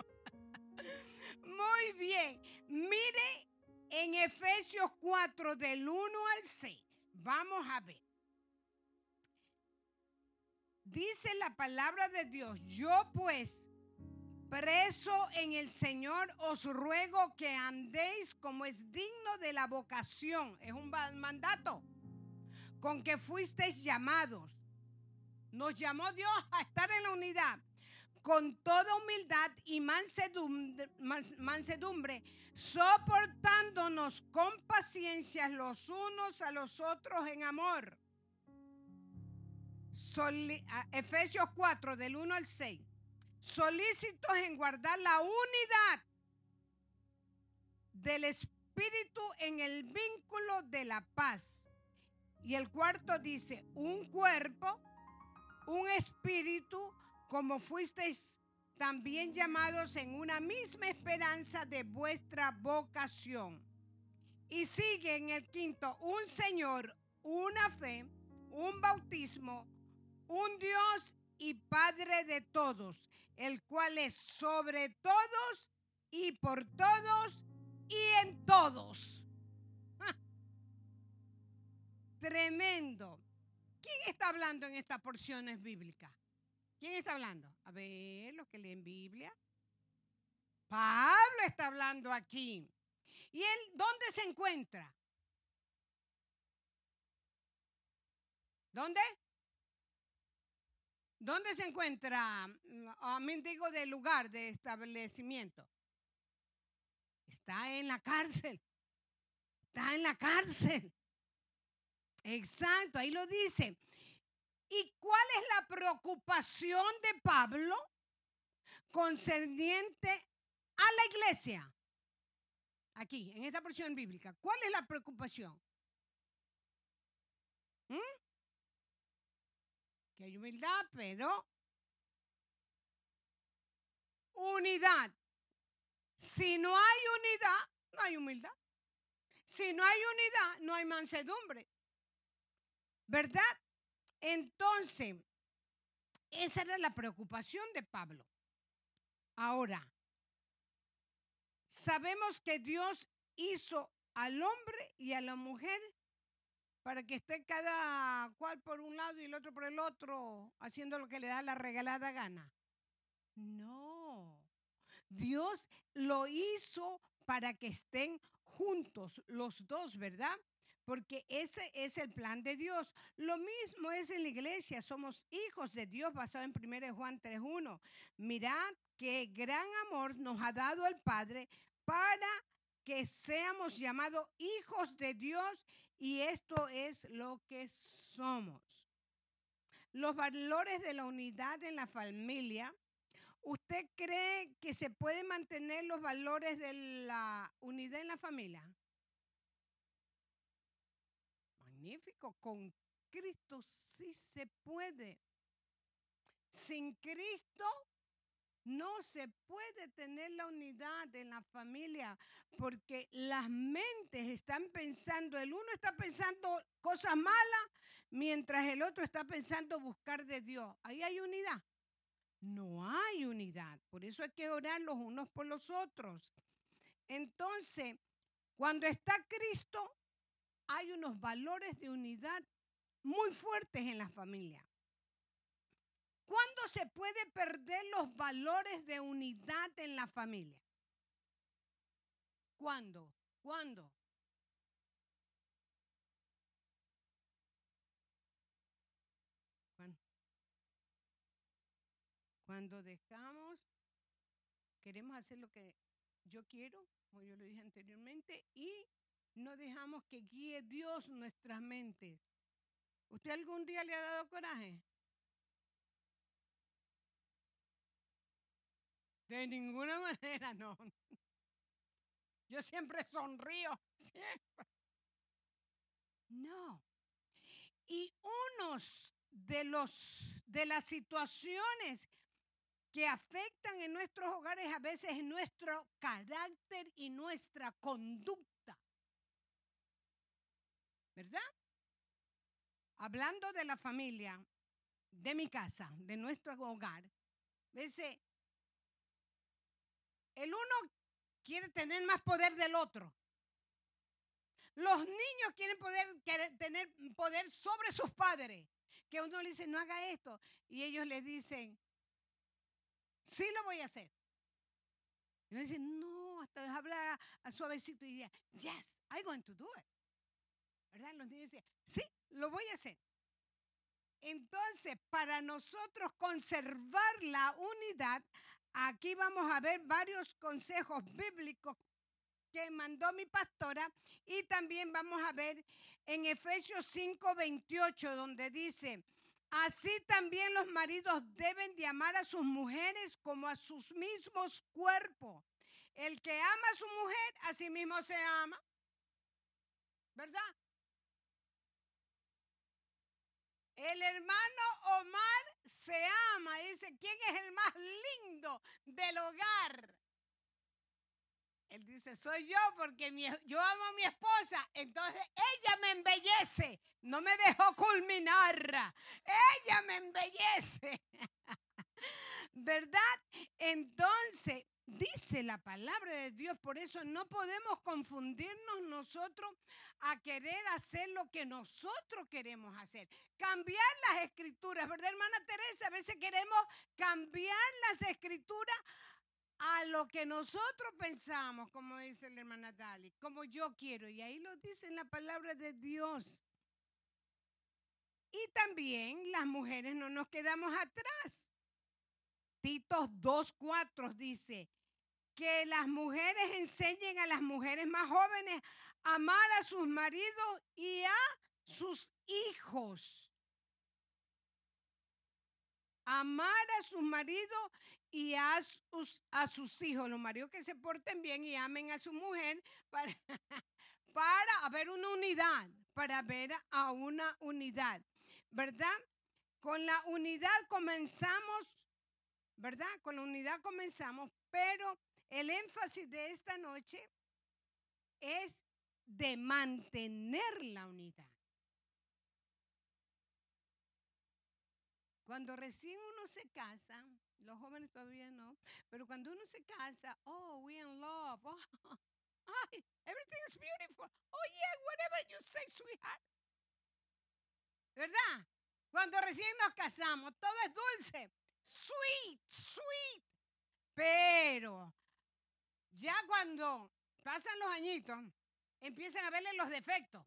Muy bien. Mire en Efesios 4 del 1 al 6. Vamos a ver. Dice la palabra de Dios, yo pues, preso en el Señor, os ruego que andéis como es digno de la vocación, es un mandato, con que fuisteis llamados. Nos llamó Dios a estar en la unidad con toda humildad y mansedumbre, mansedumbre, soportándonos con paciencia los unos a los otros en amor. Efesios 4 del 1 al 6. Solícitos en guardar la unidad del Espíritu en el vínculo de la paz. Y el cuarto dice, un cuerpo, un espíritu, como fuisteis también llamados en una misma esperanza de vuestra vocación. Y sigue en el quinto, un Señor, una fe, un bautismo, un Dios y Padre de todos, el cual es sobre todos y por todos y en todos. Tremendo. ¿Quién está hablando en estas porciones bíblicas? ¿Quién está hablando? A ver, los que leen Biblia. Pablo está hablando aquí. ¿Y él dónde se encuentra? ¿Dónde? ¿Dónde se encuentra? Mm, a mí digo del lugar de establecimiento. Está en la cárcel. Está en la cárcel. Exacto, ahí lo dice. ¿Y cuál es la preocupación de Pablo concerniente a la iglesia? Aquí, en esta porción bíblica. ¿Cuál es la preocupación? ¿Mm? Que hay humildad, pero unidad. Si no hay unidad, no hay humildad. Si no hay unidad, no hay mansedumbre. ¿Verdad? Entonces, esa era la preocupación de Pablo. Ahora, sabemos que Dios hizo al hombre y a la mujer para que esté cada cual por un lado y el otro por el otro, haciendo lo que le da la regalada gana. No, Dios lo hizo para que estén juntos los dos, ¿verdad? porque ese es el plan de Dios. Lo mismo es en la iglesia, somos hijos de Dios basado en 1 Juan 3.1. Mirad qué gran amor nos ha dado el Padre para que seamos llamados hijos de Dios y esto es lo que somos. Los valores de la unidad en la familia. ¿Usted cree que se pueden mantener los valores de la unidad en la familia? magnífico. Con Cristo sí se puede. Sin Cristo no se puede tener la unidad en la familia porque las mentes están pensando, el uno está pensando cosas malas mientras el otro está pensando buscar de Dios. Ahí hay unidad. No hay unidad. Por eso hay que orar los unos por los otros. Entonces, cuando está Cristo, hay unos valores de unidad muy fuertes en la familia. ¿Cuándo se puede perder los valores de unidad en la familia? ¿Cuándo? ¿Cuándo? Cuando dejamos, queremos hacer lo que yo quiero, como yo lo dije anteriormente, y no dejamos que guíe Dios nuestras mentes. ¿Usted algún día le ha dado coraje? De ninguna [laughs] manera, no. Yo siempre sonrío, [laughs] siempre. No. Y unos de los de las situaciones que afectan en nuestros hogares a veces nuestro carácter y nuestra conducta. ¿Verdad? Hablando de la familia, de mi casa, de nuestro hogar, veces el uno quiere tener más poder del otro. Los niños quieren poder tener poder sobre sus padres. Que uno le dice, no haga esto. Y ellos le dicen, sí lo voy a hacer. Y uno dice, no, hasta habla a suavecito y dice, yes, I'm going to do it. ¿Verdad? Los niños dicen, sí, lo voy a hacer. Entonces, para nosotros conservar la unidad, Aquí vamos a ver varios consejos bíblicos que mandó mi pastora y también vamos a ver en Efesios 5:28 donde dice, así también los maridos deben de amar a sus mujeres como a sus mismos cuerpos. El que ama a su mujer, a sí mismo se ama. ¿Verdad? El hermano Omar se ama. Dice, ¿quién es el más lindo del hogar? Él dice, soy yo porque yo amo a mi esposa. Entonces ella me embellece. No me dejó culminar. Ella me embellece. [laughs] ¿Verdad? Entonces, Dice la palabra de Dios, por eso no podemos confundirnos nosotros a querer hacer lo que nosotros queremos hacer. Cambiar las escrituras, ¿verdad, hermana Teresa? A veces queremos cambiar las escrituras a lo que nosotros pensamos, como dice la hermana Dali, como yo quiero. Y ahí lo dice en la palabra de Dios. Y también las mujeres no nos quedamos atrás. Titos 2.4 dice, que las mujeres enseñen a las mujeres más jóvenes a amar a sus maridos y a sus hijos. Amar a sus maridos y a sus, a sus hijos. Los maridos que se porten bien y amen a su mujer para, [laughs] para haber una unidad, para ver a una unidad. ¿Verdad? Con la unidad comenzamos ¿verdad? Con la unidad comenzamos, pero el énfasis de esta noche es de mantener la unidad. Cuando recién uno se casa, los jóvenes todavía no, pero cuando uno se casa, oh, we in love, oh, [laughs] everything is beautiful, oh yeah, whatever you say, sweetheart. ¿Verdad? Cuando recién nos casamos, todo es dulce, sweet, sweet. Pero ya cuando pasan los añitos, empiezan a verle los defectos.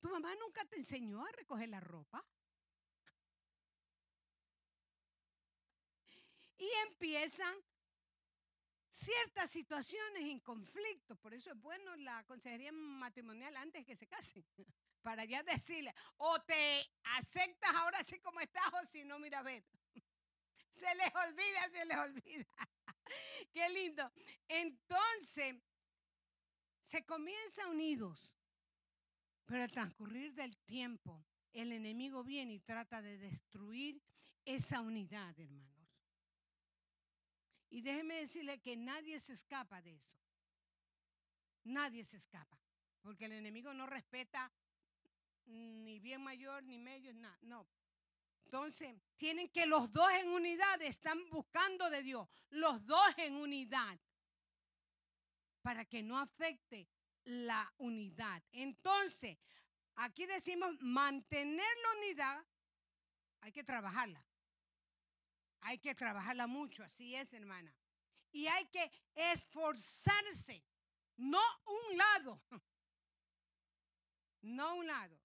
¿Tu mamá nunca te enseñó a recoger la ropa? Y empiezan ciertas situaciones en conflicto. Por eso es bueno la consejería matrimonial antes que se casen para ya decirle, o te aceptas ahora así como estás, o si no, mira, ver. [laughs] Se les olvida, se les olvida. [laughs] Qué lindo. Entonces, se comienza unidos. Pero al transcurrir del tiempo, el enemigo viene y trata de destruir esa unidad, hermanos. Y déjeme decirle que nadie se escapa de eso. Nadie se escapa, porque el enemigo no respeta ni bien mayor, ni medio, nada. No. Entonces, tienen que los dos en unidad están buscando de Dios, los dos en unidad, para que no afecte la unidad. Entonces, aquí decimos mantener la unidad, hay que trabajarla. Hay que trabajarla mucho, así es, hermana. Y hay que esforzarse, no un lado, [laughs] no un lado.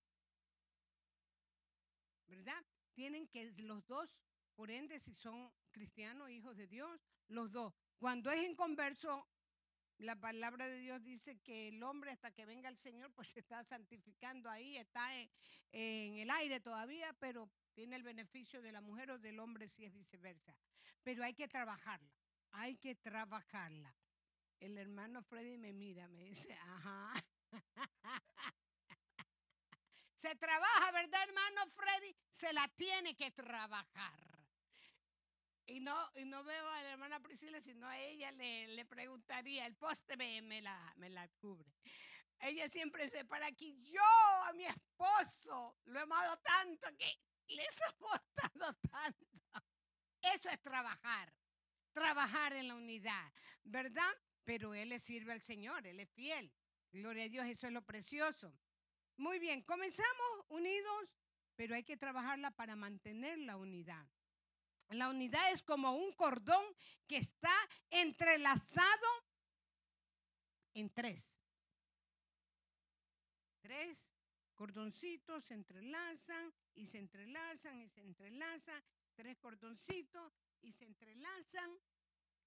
¿Verdad? Tienen que los dos, por ende, si son cristianos, hijos de Dios, los dos. Cuando es inconverso, la palabra de Dios dice que el hombre hasta que venga el Señor, pues se [laughs] está santificando ahí, está en, el aire todavía, pero tiene el beneficio de la mujer o del hombre si es viceversa. Pero hay que trabajarla, hay que trabajarla. El hermano Freddy me mira, me dice, ajá. [laughs] Se trabaja, ¿verdad, hermano Freddy? Se la tiene que trabajar. Y no, y no veo a la hermana Priscila, sino a ella le, le preguntaría, el poste me, la, me la cubre. Ella siempre se para aquí, yo a mi esposo lo he amado tanto que le he soportado [laughs] tanto. Eso es trabajar, trabajar en la unidad, ¿verdad? Pero Él le sirve al Señor, Él es fiel. Gloria a Dios, eso es lo precioso. Muy bien, comenzamos unidos, pero hay que trabajarla para mantener la unidad. La unidad es como un cordón que está entrelazado en tres. Tres cordoncitos se entrelazan y se entrelazan y se entrelazan. Tres cordoncitos y se entrelazan.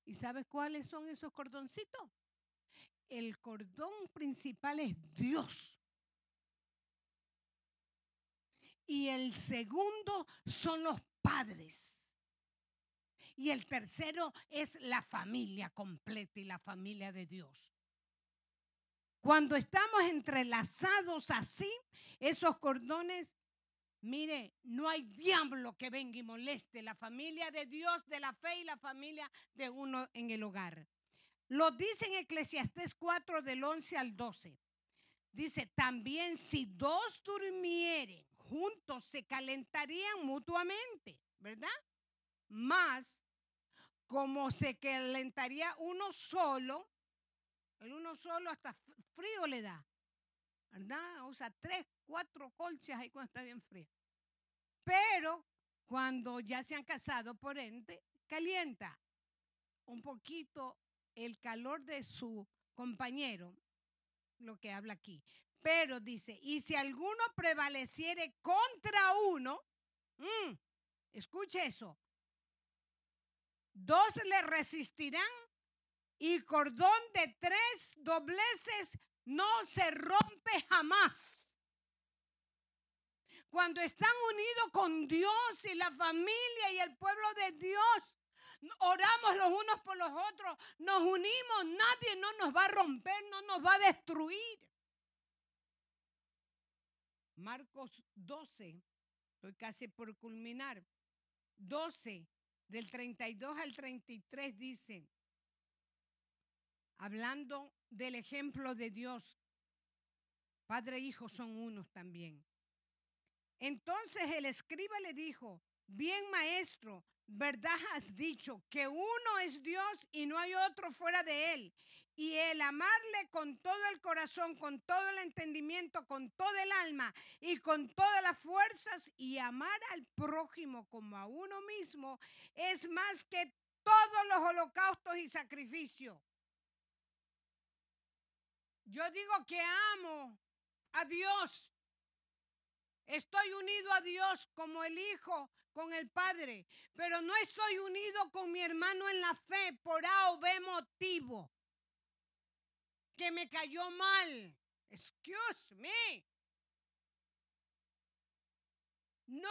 ¿Y sabes cuáles son esos cordoncitos? El cordón principal es Dios. Y el segundo son los padres. Y el tercero es la familia completa y la familia de Dios. Cuando estamos entrelazados así, esos cordones, mire, no hay diablo que venga y moleste la familia de Dios, de la fe y la familia de uno en el hogar. Lo dice en Eclesiastés 4 del 11 al 12. Dice, también si dos durmieren juntos se calentarían mutuamente, ¿verdad? Más como se calentaría uno solo, el uno solo hasta frío le da, ¿verdad? Usa tres, cuatro colchas ahí cuando está bien frío. Pero cuando ya se han casado, por ende, calienta un poquito el calor de su compañero, lo que habla aquí. Pero dice, y si alguno prevaleciere contra uno, mm, escuche eso, dos le resistirán y cordón de tres dobleces no se rompe jamás. Cuando están unidos con Dios y la familia y el pueblo de Dios, oramos los unos por los otros, nos unimos, nadie no nos va a romper, no nos va a destruir. Marcos 12, estoy casi por culminar, 12, del 32 al 33 dice, hablando del ejemplo de Dios, Padre e Hijo son unos también. Entonces el escriba le dijo, bien maestro, verdad [laughs] has dicho que uno es Dios y no hay otro fuera de él. Y el amarle con todo el corazón, con todo el entendimiento, con todo el alma y con todas las fuerzas y amar al prójimo como a uno mismo es más que todos los holocaustos y sacrificios. Yo digo que amo a Dios Estoy unido a Dios como el Hijo con el Padre, pero no estoy unido con mi hermano en la fe por A o B motivo. Que me cayó mal. Excuse me. No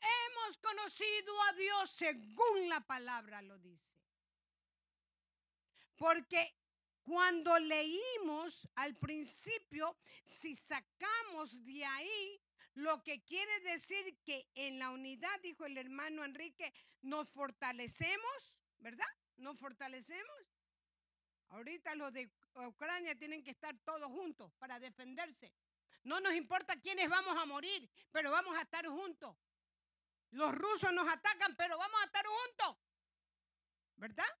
hemos conocido a Dios según la palabra lo dice. Porque Cuando leímos al principio, si sacamos de ahí lo que quiere decir que en la unidad, dijo el hermano Enrique, nos fortalecemos, ¿verdad? Nos fortalecemos. Ahorita los de Ucrania tienen que estar todos juntos para defenderse. No nos importa quiénes vamos a morir, pero vamos a estar juntos. Los rusos nos atacan, pero vamos a estar juntos. ¿Verdad?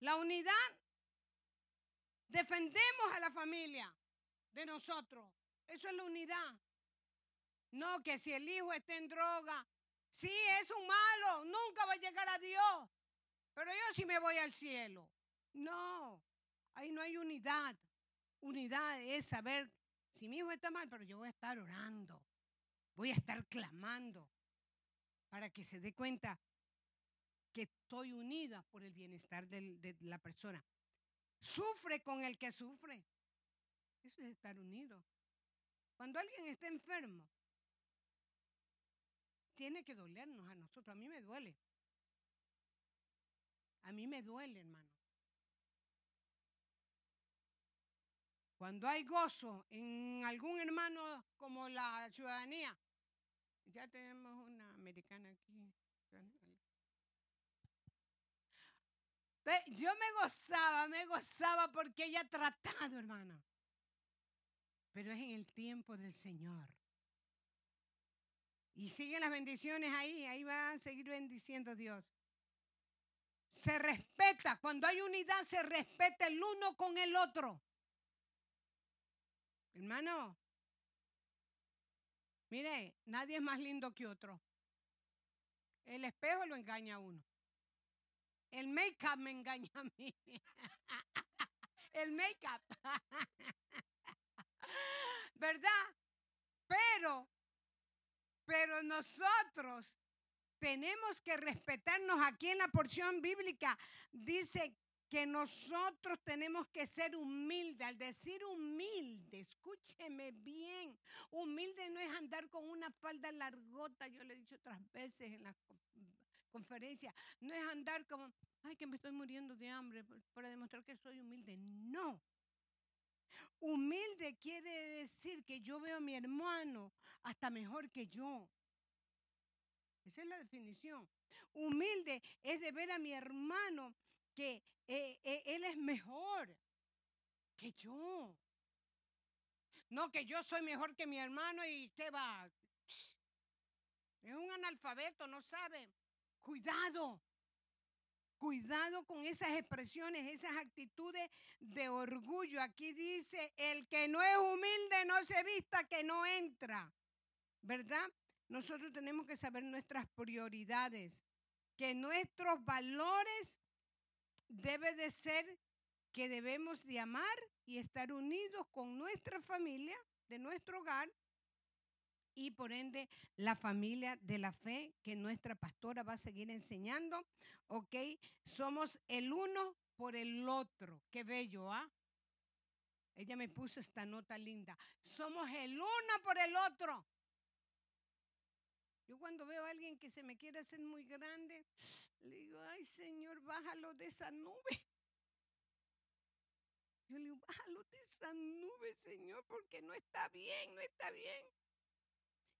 La unidad. Defendemos a la familia de nosotros. Eso es la unidad. No que si el hijo está en droga, sí, es un malo, nunca va a llegar a Dios. Pero yo sí me voy al cielo. No, ahí no hay unidad. Unidad es saber si mi hijo está mal, pero yo voy a estar orando. Voy a estar clamando para que se dé cuenta que estoy unida por el bienestar de la persona. Sufre con el que sufre. Eso es estar unido. Cuando alguien está enfermo, tiene que dolernos a nosotros. A mí me duele. A mí me duele, hermano. Cuando hay gozo en algún hermano como la ciudadanía, ya tenemos una americana aquí. Yo me gozaba, me gozaba porque ella ha tratado, hermano. Pero es en el tiempo del Señor. Y siguen las bendiciones ahí, ahí va a seguir bendiciendo Dios. Se respeta, cuando hay unidad se respeta el uno con el otro. Hermano, mire, nadie es más lindo que otro. El espejo lo engaña a uno. El make-up me engaña a mí. [laughs] El make-up. [laughs] [gasps] ¿Verdad? Pero, pero nosotros tenemos que respetarnos. Aquí en la porción bíblica dice que nosotros tenemos que ser humildes. Al decir humilde, escúcheme bien, humilde no es andar con una falda largota, yo le he dicho otras veces en la conferencia, no es andar como, ay, que me estoy muriendo de hambre para demostrar que soy humilde. No. Humilde quiere decir que yo veo a mi hermano hasta mejor que yo. Esa es la definición. Humilde es de ver a mi hermano que eh, eh, él es mejor que yo. No que yo soy mejor que mi hermano y te va. Es un analfabeto, no sabe. Cuidado. Cuidado con esas expresiones, esas actitudes de orgullo. Aquí dice, el que no es humilde no se vista que no entra. ¿Verdad? Nosotros tenemos que saber nuestras prioridades, que nuestros valores debe de ser que debemos de amar y estar unidos con nuestra familia, de nuestro hogar, y por ende la familia de la fe que nuestra pastora va a seguir enseñando, ¿ok? Somos el uno por el otro. Qué bello, ¿ah? Ella me puso esta nota linda. Somos el uno por el otro. Yo cuando veo a alguien que se me quiere hacer muy grande, le digo, ay Señor, bájalo de esa nube. Yo le digo, bájalo de esa nube, Señor, porque no está bien, no está bien.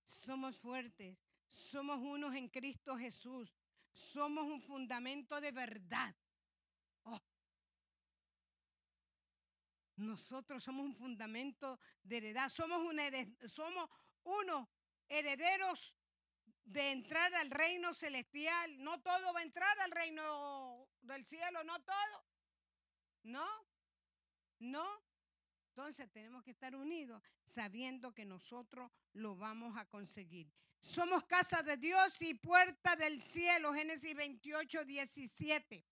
Somos fuertes, somos unos en Cristo Jesús, somos un fundamento de verdad. Oh. Nosotros somos un fundamento de heredad, somos, un somos unos herederos de entrar al reino celestial. No todo va a entrar al reino del cielo, no todo. No, no. Entonces tenemos que estar unidos sabiendo que nosotros lo vamos a conseguir. Somos casa de Dios y puerta del cielo, Génesis 28, 17.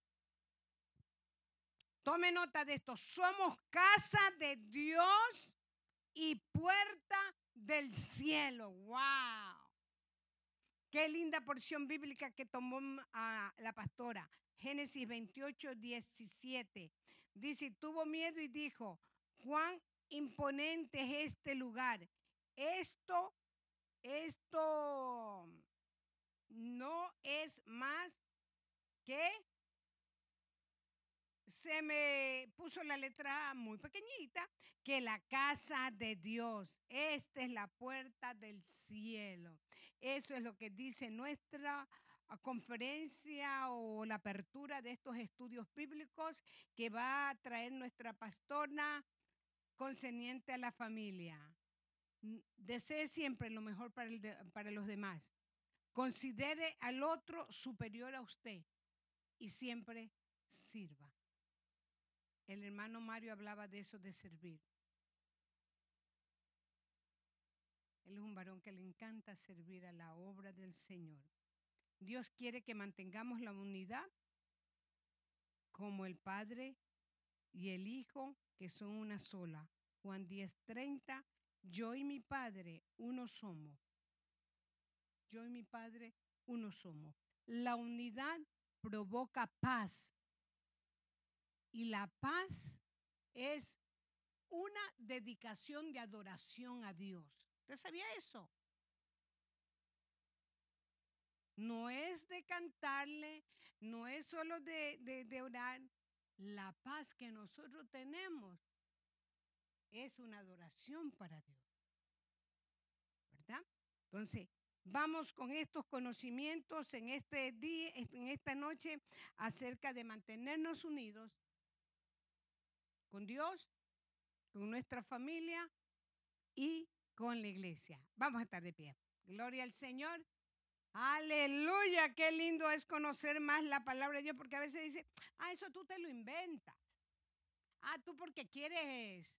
Tome nota de esto. Somos casa de Dios y puerta del cielo. ¡Wow! Qué linda porción bíblica que tomó a la pastora. Génesis 28, 17. Dice, tuvo miedo y dijo, cuán imponente es este lugar. Esto, esto no es más que se me puso la letra muy pequeñita, que la casa de Dios, esta es la puerta del cielo. Eso es lo que dice nuestra ah, conferencia o la apertura de estos estudios bíblicos que va a traer nuestra pastora concerniente a la familia. Desee siempre lo mejor para, el para los demás. Considere al otro superior a usted y siempre sirva. El hermano Mario hablaba de eso de servir. Él es un varón que le encanta servir a la obra del Señor. Dios quiere que mantengamos la unidad como el Padre y el Hijo, que son una sola. Juan 10:30, yo y mi Padre uno somos. Yo y mi Padre uno somos. La unidad provoca paz. Y la paz es una dedicación de adoración a Dios. ¿Usted sabía eso? No es de cantarle, no es solo de, de, de orar. La paz que nosotros tenemos es una adoración para Dios. ¿Verdad? Entonces, vamos con estos conocimientos en este día, en esta noche, acerca de mantenernos unidos con Dios, con nuestra familia y con la iglesia. Vamos a estar de pie. Gloria al Señor. Aleluya, qué lindo es conocer más la palabra de Dios, porque a veces dice, ah, eso tú te lo inventas. Ah, tú porque quieres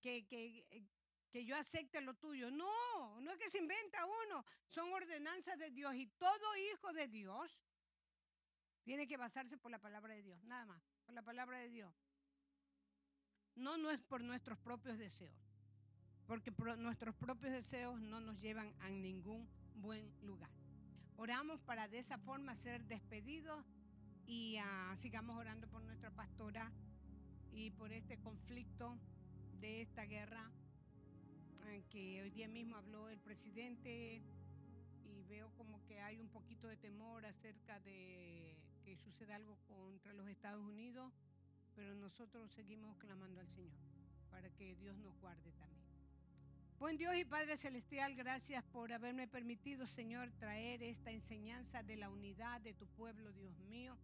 que, que, eh, que yo acepte lo tuyo. No, no es que se inventa uno, son ordenanzas de Dios y todo hijo de Dios tiene que basarse por la palabra de Dios, nada más, por la palabra de Dios. No, no es por nuestros propios deseos, porque nuestros propios deseos no nos llevan a ningún buen lugar. Oramos para de esa forma ser despedidos y ah, sigamos orando por nuestra pastora y por este conflicto de esta guerra ah, que hoy día mismo habló el presidente y veo como que hay un poquito de temor acerca de que suceda algo contra los Estados Unidos, pero nosotros seguimos clamando al Señor para que Dios nos guarde también. Buen Dios y Padre Celestial, gracias por haberme permitido, Señor, traer esta enseñanza de la unidad de tu pueblo, Dios mío.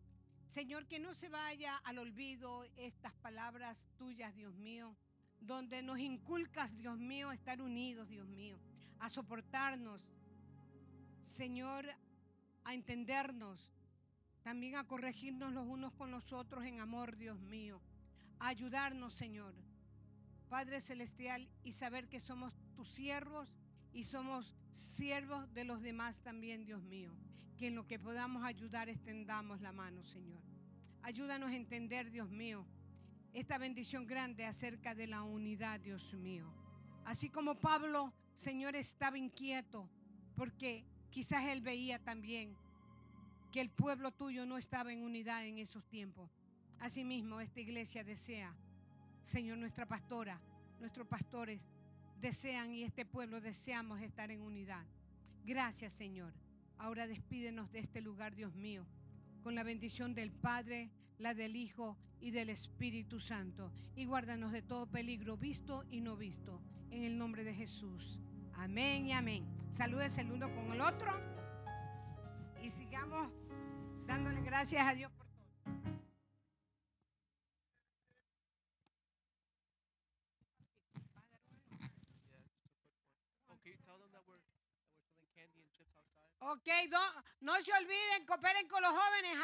Señor, que no se vaya al olvido estas palabras tuyas, Dios mío, donde nos inculcas, Dios mío, estar unidos, Dios mío, a soportarnos, Señor, a entendernos, también a corregirnos los unos con los otros en amor, Dios mío, a ayudarnos, Señor, Padre Celestial, y saber que somos tus siervos y somos siervos de los demás también, Dios mío. Que en lo que podamos ayudar extendamos la mano, Señor. Ayúdanos a entender, Dios mío, esta bendición grande acerca de la unidad, Dios mío. Así como Pablo, Señor, estaba inquieto porque quizás él veía también que el pueblo tuyo no estaba en unidad en esos tiempos. Asimismo, esta iglesia desea, Señor, nuestra pastora, nuestros pastores desean y este pueblo deseamos estar en unidad. Gracias, Señor. Ahora despídenos de este lugar, Dios mío, con la bendición del Padre, la del Hijo y del Espíritu Santo. Y guárdanos de todo peligro visto y no visto. En el nombre de Jesús. Amén y amén. Saludes el uno con el otro. Y sigamos dándole gracias a Dios Ok, no, no se olviden, cooperen con los jóvenes.